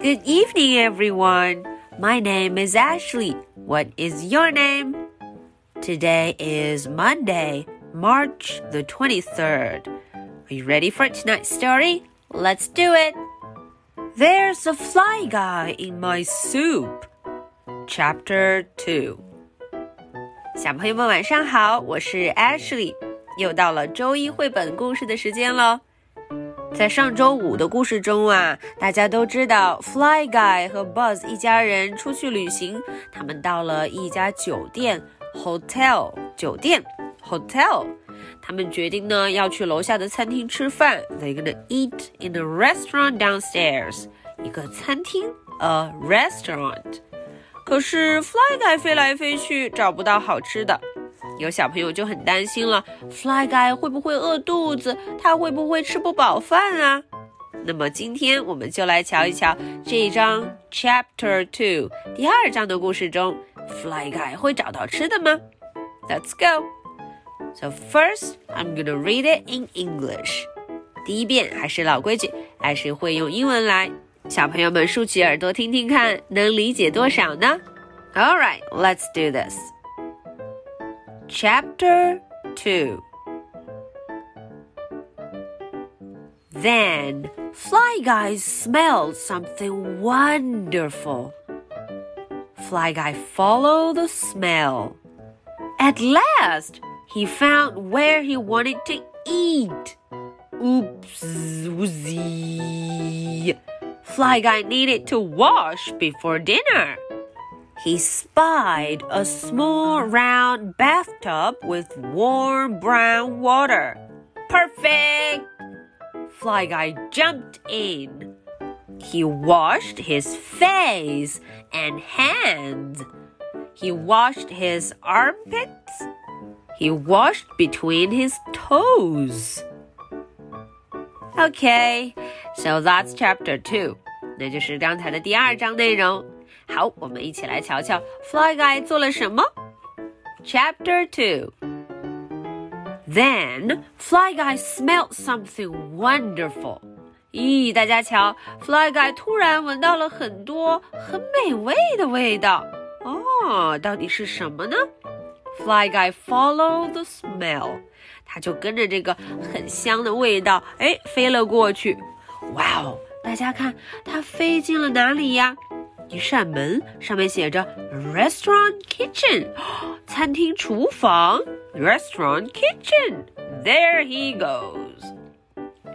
Good evening, everyone. My name is Ashley. What is your name? Today is Monday, March the 23rd. Are you ready for tonight's story? Let's do it. There's a fly guy in my soup. Chapter 2. 小朋友们晚上好，我是 Ashley，又到了周一绘本故事的时间喽。 在上周五的故事中啊，大家都知道 Fly Guy 和 Buzz 一家人出去旅行，他们到了一家酒店 hotel 酒店 hotel，他们决定呢要去楼下的餐厅吃饭。They're gonna eat in a restaurant downstairs，一个餐厅 a restaurant。可是 Fly Guy 飞来飞去找不到好吃的。有小朋友就很担心了，Fly Guy 会不会饿肚子？他会不会吃不饱饭啊？那么今天我们就来瞧一瞧这一章 Chapter Two 第二章的故事中，Fly Guy 会找到吃的吗？Let's go. So first, I'm gonna read it in English. 第一遍还是老规矩，还是会用英文来。小朋友们竖起耳朵听听看，能理解多少呢？All right, let's do this. Chapter 2 Then Fly Guy smelled something wonderful. Fly Guy followed the smell. At last, he found where he wanted to eat. Oops, woozy. Fly Guy needed to wash before dinner he spied a small round bathtub with warm brown water. Perfect! Fly Guy jumped in. He washed his face and hands. He washed his armpits. He washed between his toes. Okay, so that's chapter two. 那就是刚才的第二章内容。 好，我们一起来瞧瞧 Fly Guy 做了什么。Chapter Two. Then Fly Guy smelled something wonderful. 咦，大家瞧，Fly Guy 突然闻到了很多很美味的味道。哦，到底是什么呢？Fly Guy follow the smell，他就跟着这个很香的味道，哎，飞了过去。哇哦，大家看，它飞进了哪里呀？一扇门，上面写着 “Restaurant Kitchen”，餐厅厨房。Restaurant Kitchen. There he goes.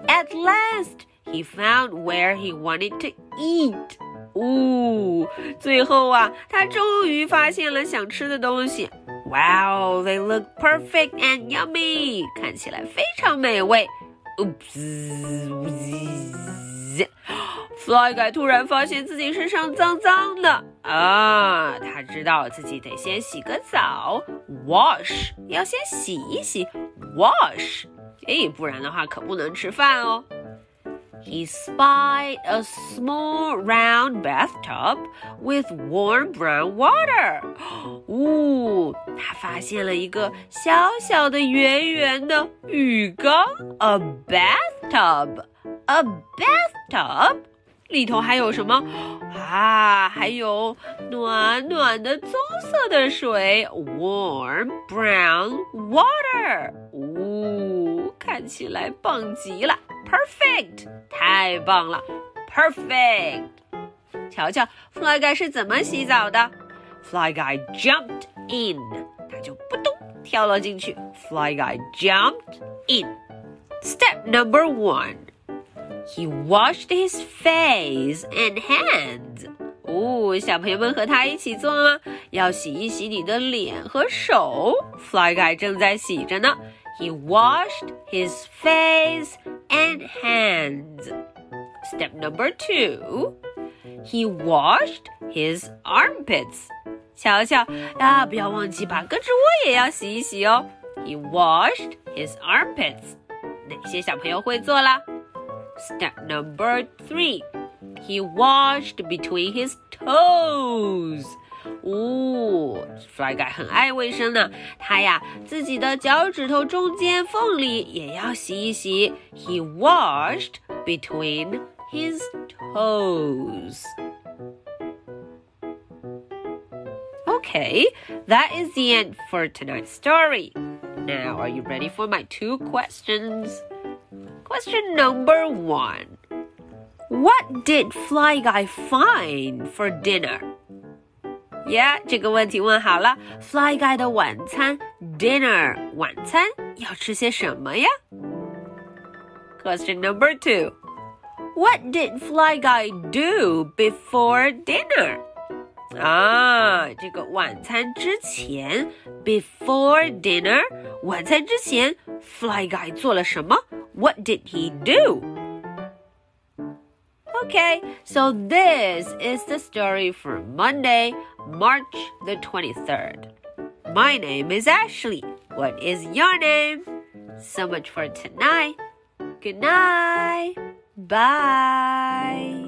At last, he found where he wanted to eat. 哦，最后啊，他终于发现了想吃的东西。Wow, they look perfect and yummy. 看起来非常美味。Oops. Fly Guy 突然发现自己身上脏脏的啊！他知道自己得先洗个澡，wash 要先洗一洗，wash，哎，不然的话可不能吃饭哦。He spied a small round bathtub with warm brown water。呜，他发现了一个小小的圆圆的浴缸，a bathtub，a bathtub。里头还有什么啊？还有暖暖的棕色的水，warm brown water。呜，看起来棒极了，perfect，太棒了，perfect。瞧瞧，Fly Guy 是怎么洗澡的？Fly Guy jumped in，他就扑通跳了进去。Fly Guy jumped in。Step number one。He washed his face and hands. 哦，小朋友们和他一起做吗？要洗一洗你的脸和手。Fly Guy 正在洗着呢。He washed his face and hands. Step number two. He washed his armpits. 瞧瞧啊，不要忘记把胳肢窝也要洗一洗哦。He washed his armpits. 哪些小朋友会做啦 ？Step number three, he washed between his toes. 哦，Fly Guy 很爱卫生呢，他呀自己的脚趾头中间缝里也要洗一洗。He washed between his toes. Okay, that is the end for tonight's story. Now, are you ready for my two questions? Question number one What did Fly Guy find for dinner? Yeah，这个问题问好了。Fly Guy 的晚餐 dinner 晚餐要吃些什么呀？Question number two. What did Fly Guy do before dinner? 啊，这个晚餐之前，before dinner，晚餐之前，Fly Guy 做了什么 ？What did he do? Okay, so this is the story for Monday, March the 23rd. My name is Ashley. What is your name? So much for tonight. Good night. Bye.